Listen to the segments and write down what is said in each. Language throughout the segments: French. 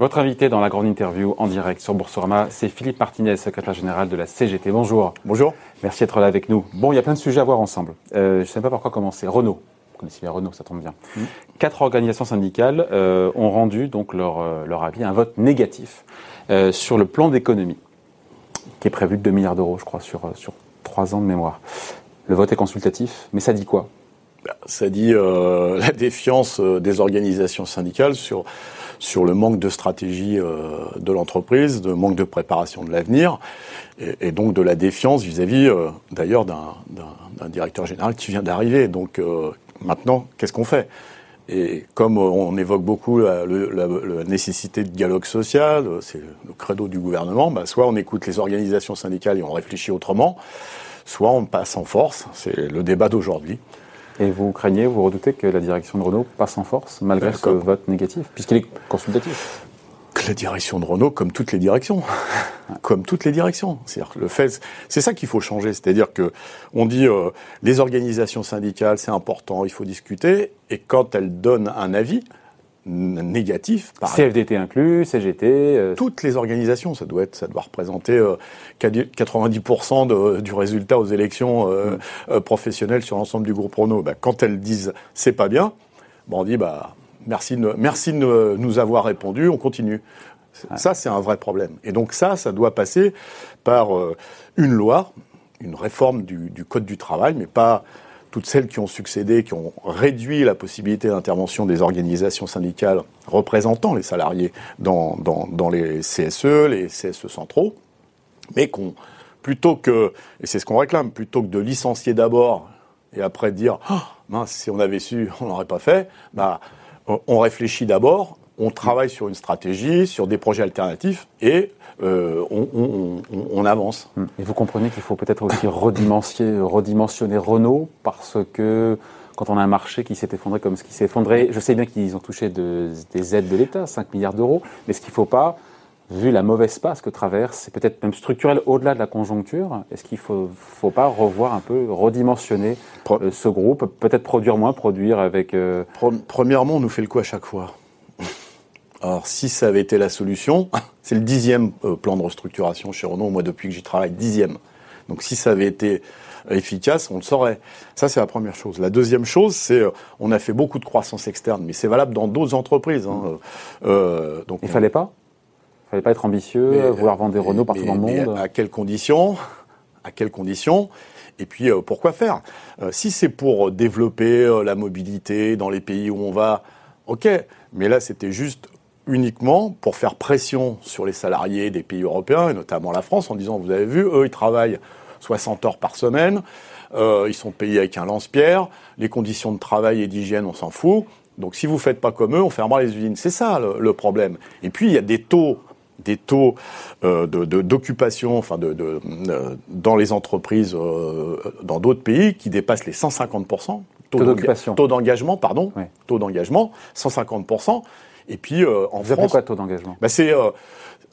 Votre invité dans la grande interview en direct sur Boursorama, c'est Philippe Martinez, secrétaire général de la CGT. Bonjour. Bonjour. Merci d'être là avec nous. Bon, il y a plein de sujets à voir ensemble. Euh, je ne sais pas par quoi commencer. Renault. Vous connaissez bien Renault, ça tombe bien. Mmh. Quatre organisations syndicales euh, ont rendu donc leur, euh, leur avis, un vote négatif euh, sur le plan d'économie, qui est prévu de 2 milliards d'euros, je crois, sur, sur 3 ans de mémoire. Le vote est consultatif, mais ça dit quoi? Bah, Ça dit euh, la défiance des organisations syndicales sur sur le manque de stratégie euh, de l'entreprise, de manque de préparation de l'avenir, et, donc de la défiance vis-à-vis, euh, d'ailleurs, d'un directeur général qui vient d'arriver. Donc euh, maintenant, qu'est-ce qu'on fait? Et comme on évoque beaucoup la, nécessité de dialogue social, c'est le credo du gouvernement, bah soit on écoute les organisations syndicales et on réfléchit autrement, soit on passe en force. C'est le débat d'aujourd'hui. Et vous craignez, vous redoutez que la direction de Renault passe en force malgré ce vote négatif, puisqu'il est consultatif. Que la direction de Renault, comme toutes les directions, comme toutes les directions. C'est-à-dire le fait, c'est ça qu'il faut changer. C'est-à-dire que on dit euh, les organisations syndicales, c'est important, il faut discuter, et quand elles donnent un avis, négatif. Par CFDT inclus, CGT. Euh... Toutes les organisations, ça doit être, ça doit représenter euh, 90% de, du résultat aux élections euh, mmh. professionnelles sur l'ensemble du groupe Renault. Bah, quand elles disent c'est pas bien, bah, on dit bah merci de, merci de nous avoir répondu, on continue. Ouais. Ça, c'est un vrai problème. Et donc ça, ça doit passer par euh, une loi, une réforme du, du code du travail, mais pas toutes celles qui ont succédé, qui ont réduit la possibilité d'intervention des organisations syndicales représentant les salariés dans, les CSE, les CSE centraux, mais qu'on, plutôt que, et c'est ce qu'on réclame, plutôt que de licencier d'abord et après dire, oh, mince, si on avait su, on n'aurait pas fait, bah, on réfléchit d'abord, on travaille sur une stratégie, sur des projets alternatifs et euh, on, on, on, on, avance. Et vous comprenez qu'il faut peut-être aussi redimensionner, redimensionner, Renault parce que quand on a un marché qui s'est effondré comme ce qui s'est effondré, je sais bien qu'ils ont touché de, des aides de l'État, 5 milliards d'euros, mais ce qu'il ne faut pas, vu la mauvaise passe que traverse, c'est peut-être même structurel au-delà de la conjoncture, est-ce qu'il ne faut, faut, pas revoir un peu, redimensionner euh, ce groupe, peut-être produire moins, produire avec... Euh... Premièrement, on nous fait le coup à chaque fois alors, si ça avait été la solution, c'est le dixième euh, plan de restructuration chez Renault, moi, depuis que j'y travaille, dixième. Donc, si ça avait été efficace, on le saurait. Ça, c'est la première chose. La deuxième chose, c'est euh, on a fait beaucoup de croissance externe, mais c'est valable dans d'autres entreprises. Hein. Euh, donc, il on... fallait pas? Il fallait pas être ambitieux, mais, vouloir vendre des Renault partout mais, dans le monde? à quelles conditions? À quelles conditions? Et puis, euh, pourquoi faire? Euh, Si c'est pour développer euh, la mobilité dans les pays où on va, ok. Mais là, c'était juste uniquement pour faire pression sur les salariés des pays européens, et notamment la France, en disant, vous avez vu, eux, ils travaillent 60 heures par semaine, euh, ils sont payés avec un lance-pierre, les conditions de travail et d'hygiène, on s'en fout. Donc si vous faites pas comme eux, on fermera les usines. C'est ça le, le, problème. Et puis il y a des taux des taux euh, d'occupation, enfin de, de, de, dans les entreprises euh, dans d'autres pays qui dépassent les 150 taux d'engagement, pardon, oui. taux d'engagement, 150 et puis euh, en Vous France, quoi taux d'engagement? bah, c'est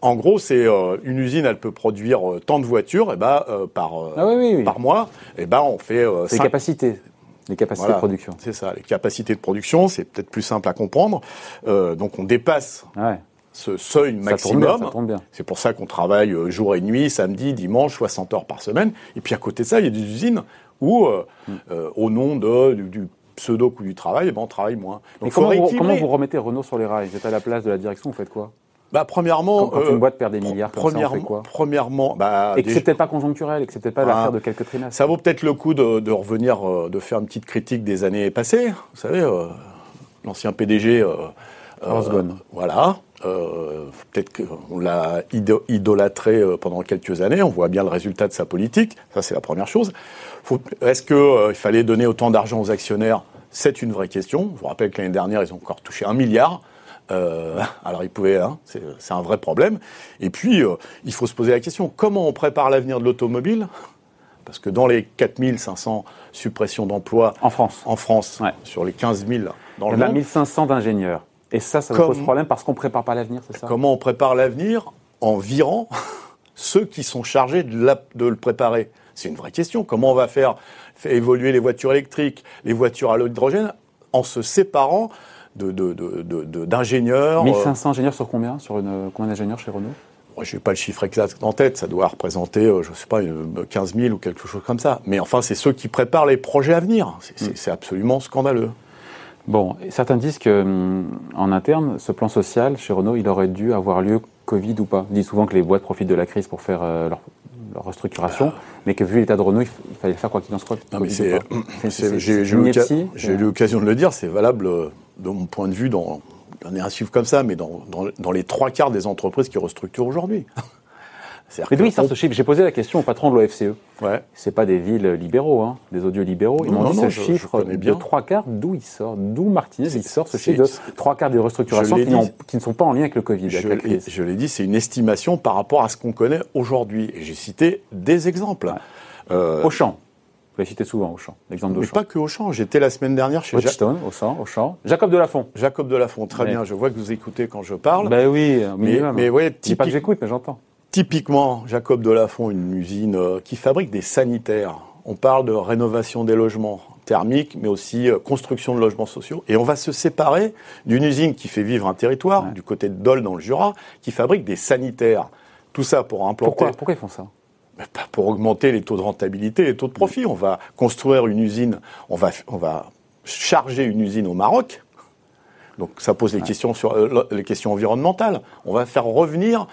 en gros, c'est euh, une usine, elle peut produire euh, tant de voitures, et euh, par ah oui, oui, par mois, et ben on fait. les capacités. Les capacités voilà, de production. C'est ça, les capacités de production, c'est peut-être plus simple à comprendre. donc on dépasse ouais ce seuil maximum. C'est pour ça qu'on travaille jour et nuit, samedi, dimanche, 60 heures par semaine. Et puis à côté de ça, il y a des usines où, euh, mm. euh, au nom de, du, du pseudo coût du travail, eh ben, on travaille moins. Donc, comment, vous, comment, vous, remettez Renault sur les rails? Vous êtes à la place de la direction, vous faites quoi? Bah, premièrement, quand, quand euh, une boîte perd des milliards, comme premièrement, ça, on fait quoi? premièrement, bah, et que c'est peut-être pas conjoncturel, et que c'est peut-être pas ah, l'affaire de quelques trimestres. Ça vaut peut-être le coup de, de revenir, de faire une petite critique des années passées. Vous savez, l'ancien PDG. Osborne. voilà, euh, peut-être qu'on l'a idolâtré euh, pendant quelques années. On voit bien le résultat de sa politique. Ça, c'est la première chose. Est-ce qu'il euh, fallait donner autant d'argent aux actionnaires? C'est une vraie question. Je vous rappelle que l'année dernière, ils ont encore touché un milliard. Euh, alors ils pouvaient, hein, c'est un vrai problème. Et puis, il faut se poser la question comment on prépare l'avenir de l'automobile? Parce que dans les 4500 suppressions d'emplois en France, en France, ouais. sur les 15 000 dans il le y en a monde, 1500 d'ingénieurs. Et ça, ça Comme, pose problème parce qu'on prépare pas l'avenir, c'est ça Comment on prépare l'avenir en virant ceux qui sont chargés de, la, de le préparer? C'est une vraie question. Comment on va faire, faire, évoluer les voitures électriques, les voitures à l'hydrogène, en se séparant d'ingénieurs. De, de, 1500 ingénieurs sur combien? Sur une, combien d'ingénieurs chez Renault? Je n'ai pas le chiffre exact en tête, ça doit représenter, je ne sais pas, 15 000 ou quelque chose comme ça. Mais enfin, c'est ceux qui préparent les projets à venir. C'est mm. absolument scandaleux. Bon, certains disent que hum, en interne, ce plan social chez Renault, il aurait dû avoir lieu Covid ou pas. Ils disent souvent que les boîtes profitent de la crise pour faire euh, leur, restructuration, ah. mais que vu l'état de Renault, il, fallait le faire quoi qu'il en soit. Non, mais c'est, j'ai, eu l'occasion de le dire, c'est valable euh, de mon point de vue dans, on est un chiffre comme ça, mais dans, dans les trois quarts des entreprises qui restructurent aujourd'hui. Mais d'où il sort ce chiffre? J'ai posé la question au patron de l'OFCE. Ouais. C'est pas des villes libéraux, hein, des audios libéraux. Ils m'ont dit ce chiffre de trois quarts, d'où il sort D'où Martinez il sort ce chiffre de trois quarts des restructurations qui, ne sont pas en lien avec le Covid. Je, l'ai dit, c'est une estimation par rapport à ce qu'on connaît aujourd'hui. Et j'ai cité des exemples. Euh, Auchan. Vous l'avez cité souvent, Auchan. L'exemple d'Auchan. Mais pas que Auchan. J'étais la semaine dernière chez Bridgestone, Auchan, Auchan. Jacob Delafont. Jacob Delafont, très bien. Je vois que vous écoutez quand je parle. Ben oui, mais, mais ouais, pas que j'écoute, mais j'entends. Typiquement, Jacob Delafont, une usine euh, qui fabrique des sanitaires. On parle de rénovation des logements thermiques, mais aussi euh, construction de logements sociaux. Et on va se séparer d'une usine qui fait vivre un territoire, du côté de Dole dans le Jura, qui fabrique des sanitaires. Tout ça pour implanter. Pourquoi, Pourquoi ils font ça? Pour augmenter les taux de rentabilité, les taux de profit. On va construire une usine, on va, on va charger une usine au Maroc. Donc ça pose les questions sur euh, les questions environnementales. On va faire revenir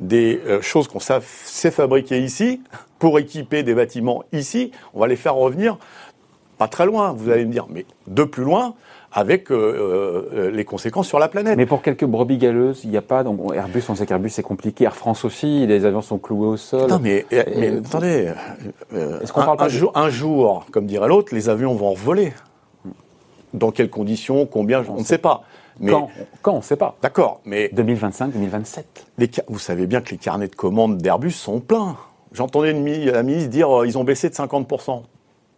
des euh, choses qu'on sait fabriquer ici pour équiper des bâtiments ici. On va les faire revenir pas très loin, vous allez me dire, mais de plus loin, avec euh, euh, les conséquences sur la planète. Mais pour quelques brebis galeuses, il n'y a pas. Donc Airbus, on sait qu'Airbus c'est compliqué. Air France aussi, les avions sont cloués au sol. Non, mais, attendez. Est-ce qu'on un, parle pas un, jour, un jour, comme dirait l'autre, les avions vont voler. Dans quelles conditions Combien On ne sait pas. Mais quand, quand on ne sait pas. D'accord, mais 2025, 2027. vous savez bien que les carnets de commandes d'Airbus sont pleins. J'entendais la ministre dire qu'ils euh, ils ont baissé de 50%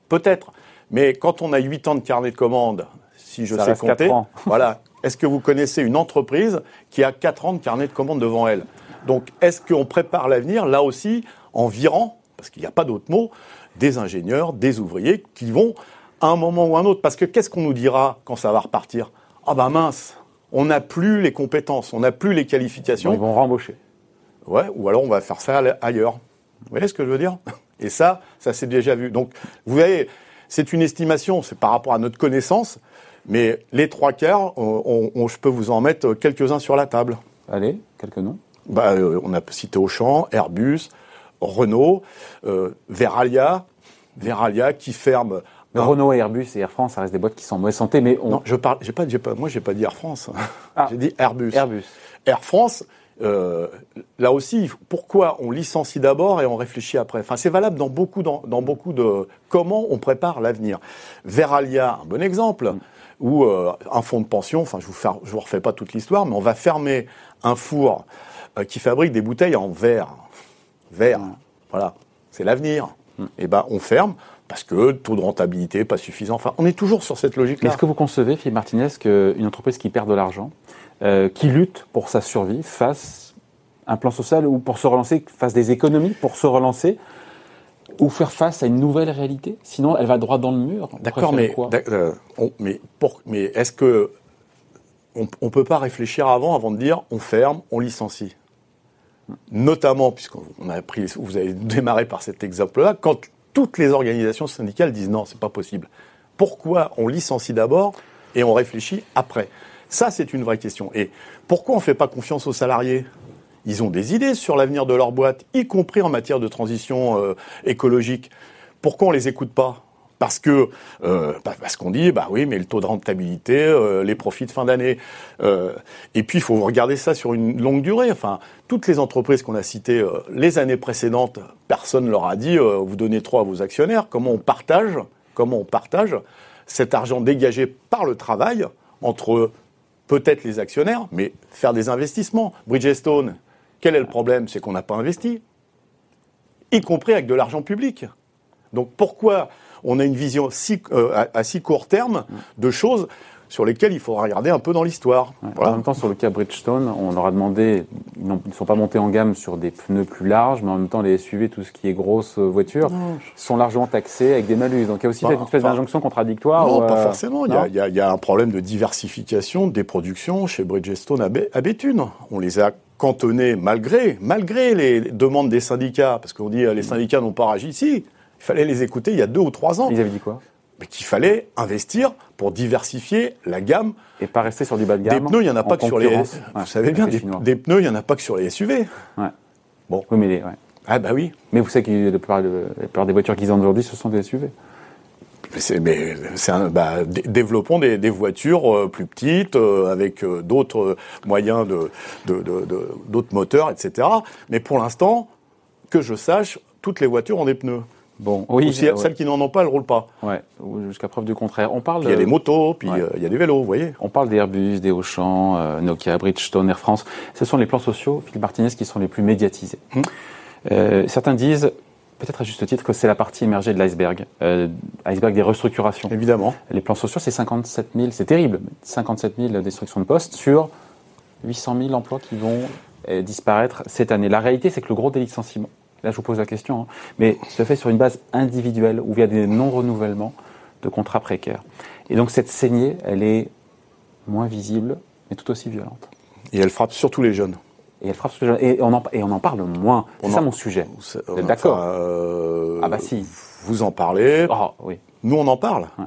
Peut-être, mais quand on a 8 ans de carnet de commandes, si je sais compter, voilà. Est-ce que vous connaissez une entreprise qui a 4 ans de carnet de commandes devant elle? Donc, est-ce qu'on prépare l'avenir là aussi en virant, parce qu'il n'y a pas d'autre mot, des ingénieurs, des ouvriers qui vont à un moment ou à un autre? Parce que qu'est-ce qu'on nous dira quand ça va repartir? Ah bah mince, on n'a plus les compétences, on n'a plus les qualifications. ils vont rembaucher. Ouais, ou alors on va faire ça ailleurs. Vous voyez ce que je veux dire? Et ça, ça s'est déjà vu. Donc, vous voyez, c'est une estimation, c'est par rapport à notre connaissance, mais les trois quarts, je peux vous en mettre quelques-uns sur la table. Allez, quelques noms. Bah, euh, on a cité Auchan, Airbus, Renault, euh, Veralia, Veralia qui ferme Renault, Airbus et Air France, ça reste des boîtes qui sont en mauvaise santé, mais non, je parle, j'ai pas, j'ai pas, moi j'ai pas dit Air France, ah. j'ai dit Airbus. Airbus. Air France, euh, là aussi, pourquoi on licencie d'abord et on réfléchit après? Enfin, c'est valable dans beaucoup, dans, beaucoup de comment on prépare l'avenir. Veralia, un bon exemple, mm. ou euh, un fonds de pension. Enfin, je vous, je vous refais pas toute l'histoire, mais on va fermer un four euh, qui fabrique des bouteilles en verre. Verre, mm. voilà, c'est l'avenir. Et eh ben, on ferme parce que taux de rentabilité pas suffisant. Enfin, on est toujours sur cette logique-là. Est-ce que vous concevez, Philippe Martinez, qu'une entreprise qui perd de l'argent, euh, qui lutte pour sa survie, fasse un plan social ou pour se relancer, fasse des économies pour se relancer ou faire face à une nouvelle réalité? Sinon, elle va droit dans le mur. D'accord, mais, euh, mais, mais est-ce que on ne peut pas réfléchir avant, avant de dire on ferme, on licencie? Notamment, puisqu'on vous avez démarré par cet exemple-là, quand toutes les organisations syndicales disent non, c'est pas possible. Pourquoi on licencie d'abord et on réfléchit après? Ça, c'est une vraie question. Et pourquoi on ne fait pas confiance aux salariés? Ils ont des idées sur l'avenir de leur boîte, y compris en matière de transition euh, écologique. Pourquoi on les écoute pas? Parce que euh, parce qu'on dit bah oui mais le taux de rentabilité, euh, les profits de fin d'année, euh, et puis il faut regarder ça sur une longue durée. Enfin, toutes les entreprises qu'on a citées les années précédentes, personne leur a dit vous donnez trop à vos actionnaires. Comment on partage Comment on partage cet argent dégagé par le travail entre peut-être les actionnaires, mais faire des investissements? Bridgestone, quel est le problème? C'est qu'on n'a pas investi, y compris avec de l'argent public. Donc pourquoi on a une vision euh, à, si court terme de choses sur lesquelles il faudra regarder un peu dans l'histoire. En même temps, sur le cas Bridgestone, on leur a demandé ils ne sont pas montés en gamme sur des pneus plus larges, mais en même temps, les SUV, tout ce qui est grosse voiture, sont largement taxés avec des malus. Donc il y a aussi Bah, une espèce d'injonction contradictoire. Non, ou, pas euh, forcément. Il y, a, il y a- il y a un problème de diversification des productions chez Bridgestone à, Bé- à Béthune. On les a cantonnés malgré, malgré les demandes des syndicats, parce qu'on dit euh, les syndicats n'ont pas réagi ici. Il fallait les écouter il y a deux ou trois ans, Ils avaient dit quoi? Mais qu'il fallait investir pour diversifier la gamme. Et pas rester sur du bas de Des gamme. pneus, il n'y en a pas que sur les. concurrence, Vous ouais, savez bien, des, des pneus, il n'y en a pas que sur les SUV. Ouais. Bon. Oui, mais, les- ouais. Ah bah oui. mais vous savez que la plupart, des voitures qu'ils vendent aujourd'hui, ce sont des SUV. Mais c'est, bah, dé- développons des, des voitures euh, plus petites euh, avec euh, d'autres moyens de, de, de- de- d'autres moteurs, etc. Mais pour l'instant, que je sache, toutes les voitures ont des pneus. Bon, oui, Ou si- ouais. celles qui n'en ont pas, elles roulent pas. Ouais, ou jusqu'à preuve du contraire. On parle, il y a des motos, puis Ouais. euh, il y a des vélos, vous voyez. on parle des Airbus, des Auchan, euh, Nokia, Bridgestone, Air France. Ce sont les plans sociaux, Philippe Martinez, qui sont les plus médiatisés. Hum. Euh, certains disent, peut-être à juste titre, que c'est la partie émergée de l'iceberg, iceberg des restructurations. Évidemment. Les plans sociaux, c'est 57 000, c'est terrible, 57 000 destructions de postes sur 800 000 emplois qui vont disparaître cette année. La réalité, c'est que le gros des licenciements, là je vous pose la question, hein, mais se fait sur une base individuelle ou via des non-renouvellements de contrats précaires. Et donc cette saignée, elle est moins visible, mais tout aussi violente. Et elle frappe surtout les jeunes. Et elle frappe sur les jeunes. Et on en, et on en parle moins. C'est ça en- mon sujet. Vous êtes d'accord? enfin, euh, Ah bah si. Vous en parlez. Ah oui. Nous, on en parle. Ouais.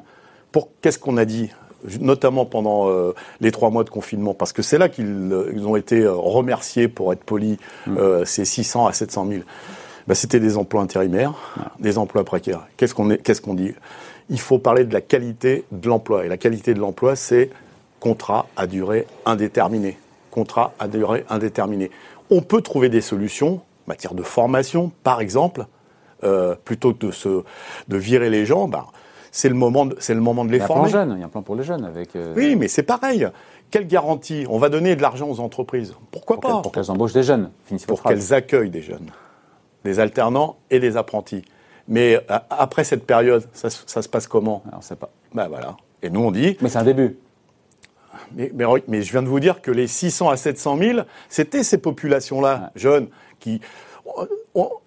Pour qu'est-ce qu'on a dit? Notamment pendant euh, les trois mois de confinement, parce que c'est là qu'ils euh, ont été remerciés, pour être polis, Mm. ces 600 à 700 000. Ben, C'était des emplois intérimaires, des emplois précaires. Qu'est-ce qu'on dit? Il faut parler de la qualité de l'emploi. Et la qualité de l'emploi, c'est contrat à durée indéterminée. Contrat à durée indéterminée. On peut trouver des solutions, en matière de formation, par exemple, euh, plutôt que de, se, de virer les gens, ben, c'est le moment de, c'est le moment de les Il y a un plan former. jeune, il y a un plan pour les jeunes avec. euh, Oui, mais c'est pareil. Quelle garantie? On va donner de l'argent aux entreprises. Pourquoi pour pas? pour qu'elles embauchent des jeunes. Pour qu'elles accueillent des jeunes, des alternants et des apprentis. Mais euh, après cette période, ça, se- ça se passe comment? Alors, on sait pas. Ben voilà. Et nous on dit, Mais c'est un début. mais, mais, mais je viens de vous dire que les 600 à 700 000, c'était ces populations-là, jeunes, qui...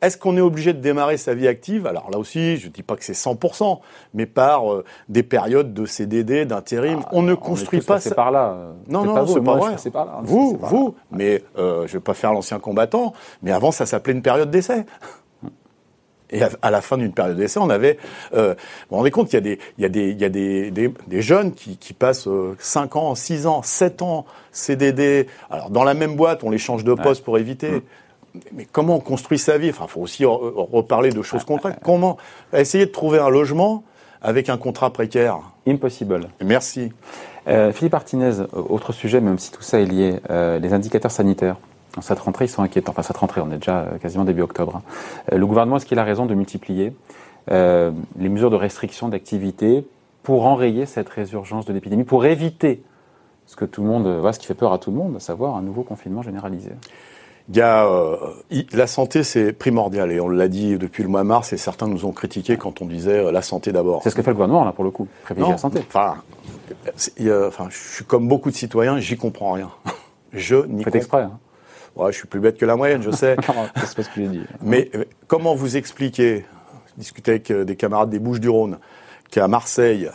Est-ce qu'on est obligé de démarrer sa vie active? Alors là aussi, je ne dis pas que c'est 100%, mais par euh, des périodes de CDD, d'intérim. on ne Ah, On est construit pas ça. par là. Non, non, c'est pas vrai. par là. Vous, là. vous, mais euh, je vais pas faire l'ancien combattant, mais avant ça s'appelait une période d'essai. Et à, la fin d'une période d'essai, on avait, euh, vous vous rendez compte, il y a des, il y a des, il y a des, des, des jeunes qui, qui passent euh, 5 ans, 6 ans, 7 ans, CDD. Alors dans la même boîte, on les change de poste pour éviter. Mm. Mais comment on construit sa vie? Enfin, faut aussi re- reparler de choses concrètes. Comment essayer de trouver un logement avec un contrat précaire? Impossible. Merci. Euh, Philippe Martinez, euh, autre sujet, même si tout ça est lié, euh, les indicateurs sanitaires. En cette rentrée, ils sont inquiétants. Enfin, cette rentrée, on est déjà euh, quasiment début octobre. hein. Euh, le gouvernement, est-ce qu'il a raison de multiplier euh, les mesures de restriction d'activité pour enrayer cette résurgence de l'épidémie, pour éviter ce que tout le monde, euh, voilà, ce qui fait peur à tout le monde, à savoir un nouveau confinement généralisé? Il y a, euh, la santé, c'est primordial. Et on l'a dit depuis le mois de mars, et certains nous ont critiqué quand on disait euh, la santé d'abord. C'est ce que fait le gouvernement, là, pour le coup, privilégier la santé. Enfin, je suis comme beaucoup de citoyens, j'y comprends rien. Je n'y comprends exprès. Hein. Ouais, je suis plus bête que la moyenne, je sais. c'est pas ce que j'ai dit. Mais euh, comment vous expliquer, je discutais avec euh, des camarades des Bouches-du-Rhône, qu'à Marseille,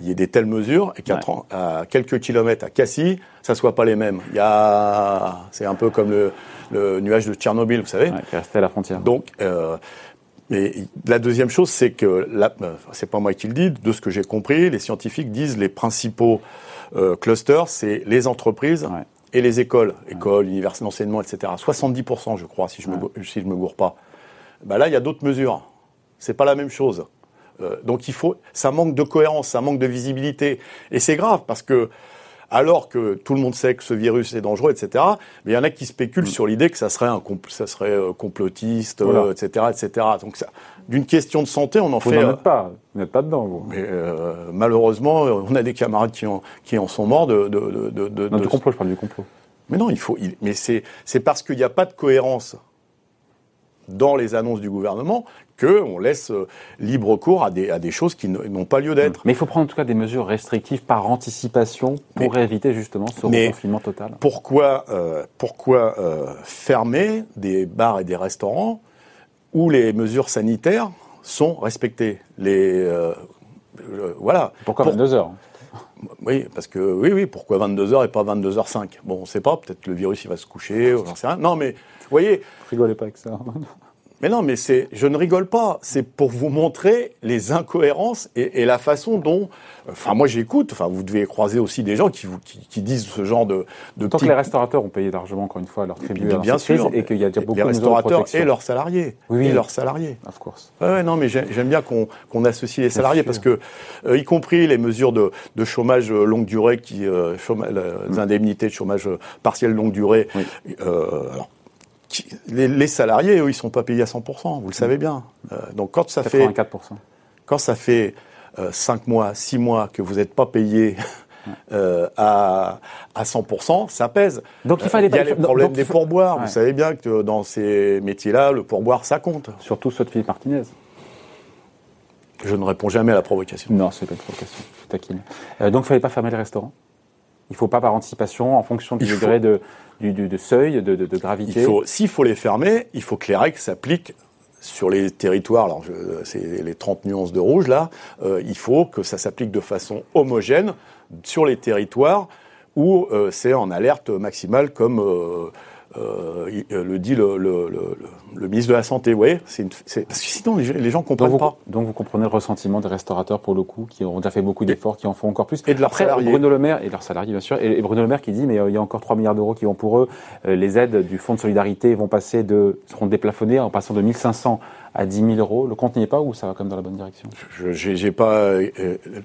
il y ait des telles mesures et qu'à Ouais. 30 à quelques kilomètres à Cassis, ça soit pas les mêmes. Il y a, c'est un peu comme le, le nuage de Tchernobyl, vous savez. Ouais, qui à la frontière. Donc, euh, la deuxième chose, c'est que, euh, c'est pas moi qui le dis, de ce que j'ai compris, les scientifiques disent les principaux euh, clusters, c'est les entreprises Ouais. et les écoles, écoles, universités d'enseignement, etc. 70%, je crois, si je me, Ouais. go- si je me gourre pas. Bah là, il y a d'autres mesures. C'est pas la même chose. Euh, donc il faut, ça manque de cohérence, ça manque de visibilité, et c'est grave parce que alors que tout le monde sait que ce virus est dangereux, etc. Mais il y en a qui spéculent sur l'idée que ça serait un compl- ça serait euh, complotiste, euh, Voilà. etc., etc. Donc d'une question de santé, on en Vous fait. n'en euh, êtes pas. Vous n'êtes pas dedans, vous. mais euh, malheureusement, euh, on a des camarades qui en, qui en sont morts de. de, de, de- Non, du complot, je parle du complot. Mais non, il faut. il- mais c'est c'est parce qu'il n'y a pas de cohérence dans les annonces du gouvernement qu'on laisse euh, libre cours à des, à des choses qui n'ont pas lieu d'être. Mais il faut prendre en tout cas des mesures restrictives par anticipation pour éviter justement ce confinement total. Pourquoi, euh, pourquoi euh, fermer des bars et des restaurants où les mesures sanitaires sont respectées? Les, voilà. Pourquoi 22 heures? Oui, parce que oui, oui, pourquoi 22 heures et pas 22h05 Bon, on ne sait pas, peut-être le virus il va se coucher, j'en sais rien. Non, mais vous voyez. Rigolez pas avec ça. Mais non, mais c'est, je ne rigole pas. C'est pour vous montrer les incohérences et, et la façon dont, enfin, moi j'écoute. Enfin, vous devez croiser aussi des gens qui vous, qui, qui disent ce genre de, de Tant que les restaurateurs ont payé largement, encore une fois, leur tribut bien, bien sûr, et qu'il y a déjà beaucoup les restaurateurs et leurs salariés, oui, et leurs salariés. Of course. Ouais, ouais non, mais j'aime bien qu'on qu'on associe les salariés parce que, euh, y compris les mesures de, de chômage longue durée, qui, euh, chômage, les mm. indemnités de chômage partiel longue durée. Euh, alors, les, salariés, eux, ils sont pas payés à 100%, vous le savez bien. Euh, donc quand ça 84%. fait quand ça fait euh, 5 mois, 6 mois que vous n'êtes pas payé euh, à, à 100%, ça pèse. Donc il fallait il y a les problèmes des pourboires. Vous savez bien que dans ces métiers-là, le pourboire, ça compte. Surtout ceux de Philippe Martinez. Je ne réponds jamais à la provocation. Non, c'est pas une provocation. Taquine. Euh, donc il fallait pas fermer les restaurants. Il faut pas par anticipation, en fonction du degré de du, seuil, de, gravité. S'il faut les fermer, il faut que les règles s'appliquent sur les territoires, alors c'est les 30 nuances de rouge là, euh, il faut que ça s'applique de façon homogène sur les territoires où euh, c'est en alerte maximale comme euh, euh, euh, le dit le, le, le, le, ministre de la Santé. Ouais, c'est parce que sinon les, gens comprennent donc pas. Donc vous comprenez le ressentiment des restaurateurs pour le coup, qui ont déjà fait beaucoup d'efforts, qui en font encore plus. Et de leurs salariés. Bruno Le Maire et leurs salariés bien sûr. Et, Bruno Le Maire qui dit mais euh, il y a encore 3 milliards d'euros qui vont pour eux. les aides du fonds de solidarité vont passer de seront déplafonnées en passant de 1500 à 10 000 euros. Le compte n'y est pas ou ça va comme dans la bonne direction? Je n'ai pas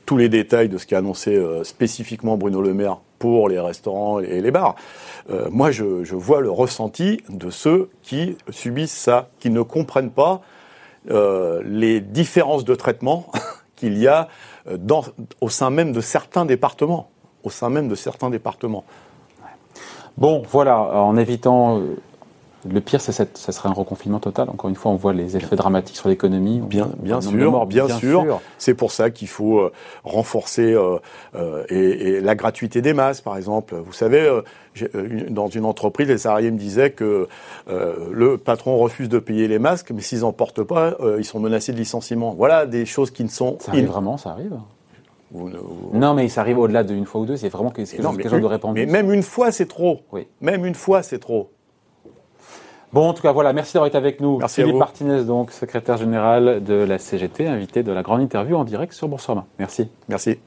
tous les détails de ce qu'a annoncé spécifiquement Bruno Le Maire pour les restaurants et les bars. Euh, moi, je, je, vois le ressenti de ceux qui subissent ça, qui ne comprennent pas euh, les différences de traitement qu'il y a euh, dans, au sein même de certains départements. Au sein même de certains départements. Bon, voilà, en évitant euh, le pire, ça serait un reconfinement total. Encore une fois, on voit les effets dramatiques sur l'économie. Bien, bien sûr, bien, sûr. C'est pour ça qu'il faut euh, renforcer euh, euh, et, la gratuité des masques, par exemple. Vous savez, dans une entreprise, les salariés me disaient que le patron refuse de payer les masques, mais s'ils n'en portent pas, ils sont menacés de licenciement. Voilà des choses qui ne sont. Ça arrive vraiment, ça arrive. Non, mais ça arrive au-delà d'une fois ou deux. C'est vraiment quelque chose, de répandu. Mais même une fois, c'est trop. Oui. Même une fois, c'est trop. Bon, en tout cas, voilà, merci d'avoir été avec nous. Merci Philippe Martinez, donc secrétaire général de la CGT, invité de la grande interview en direct sur Boursorama. Merci. Merci.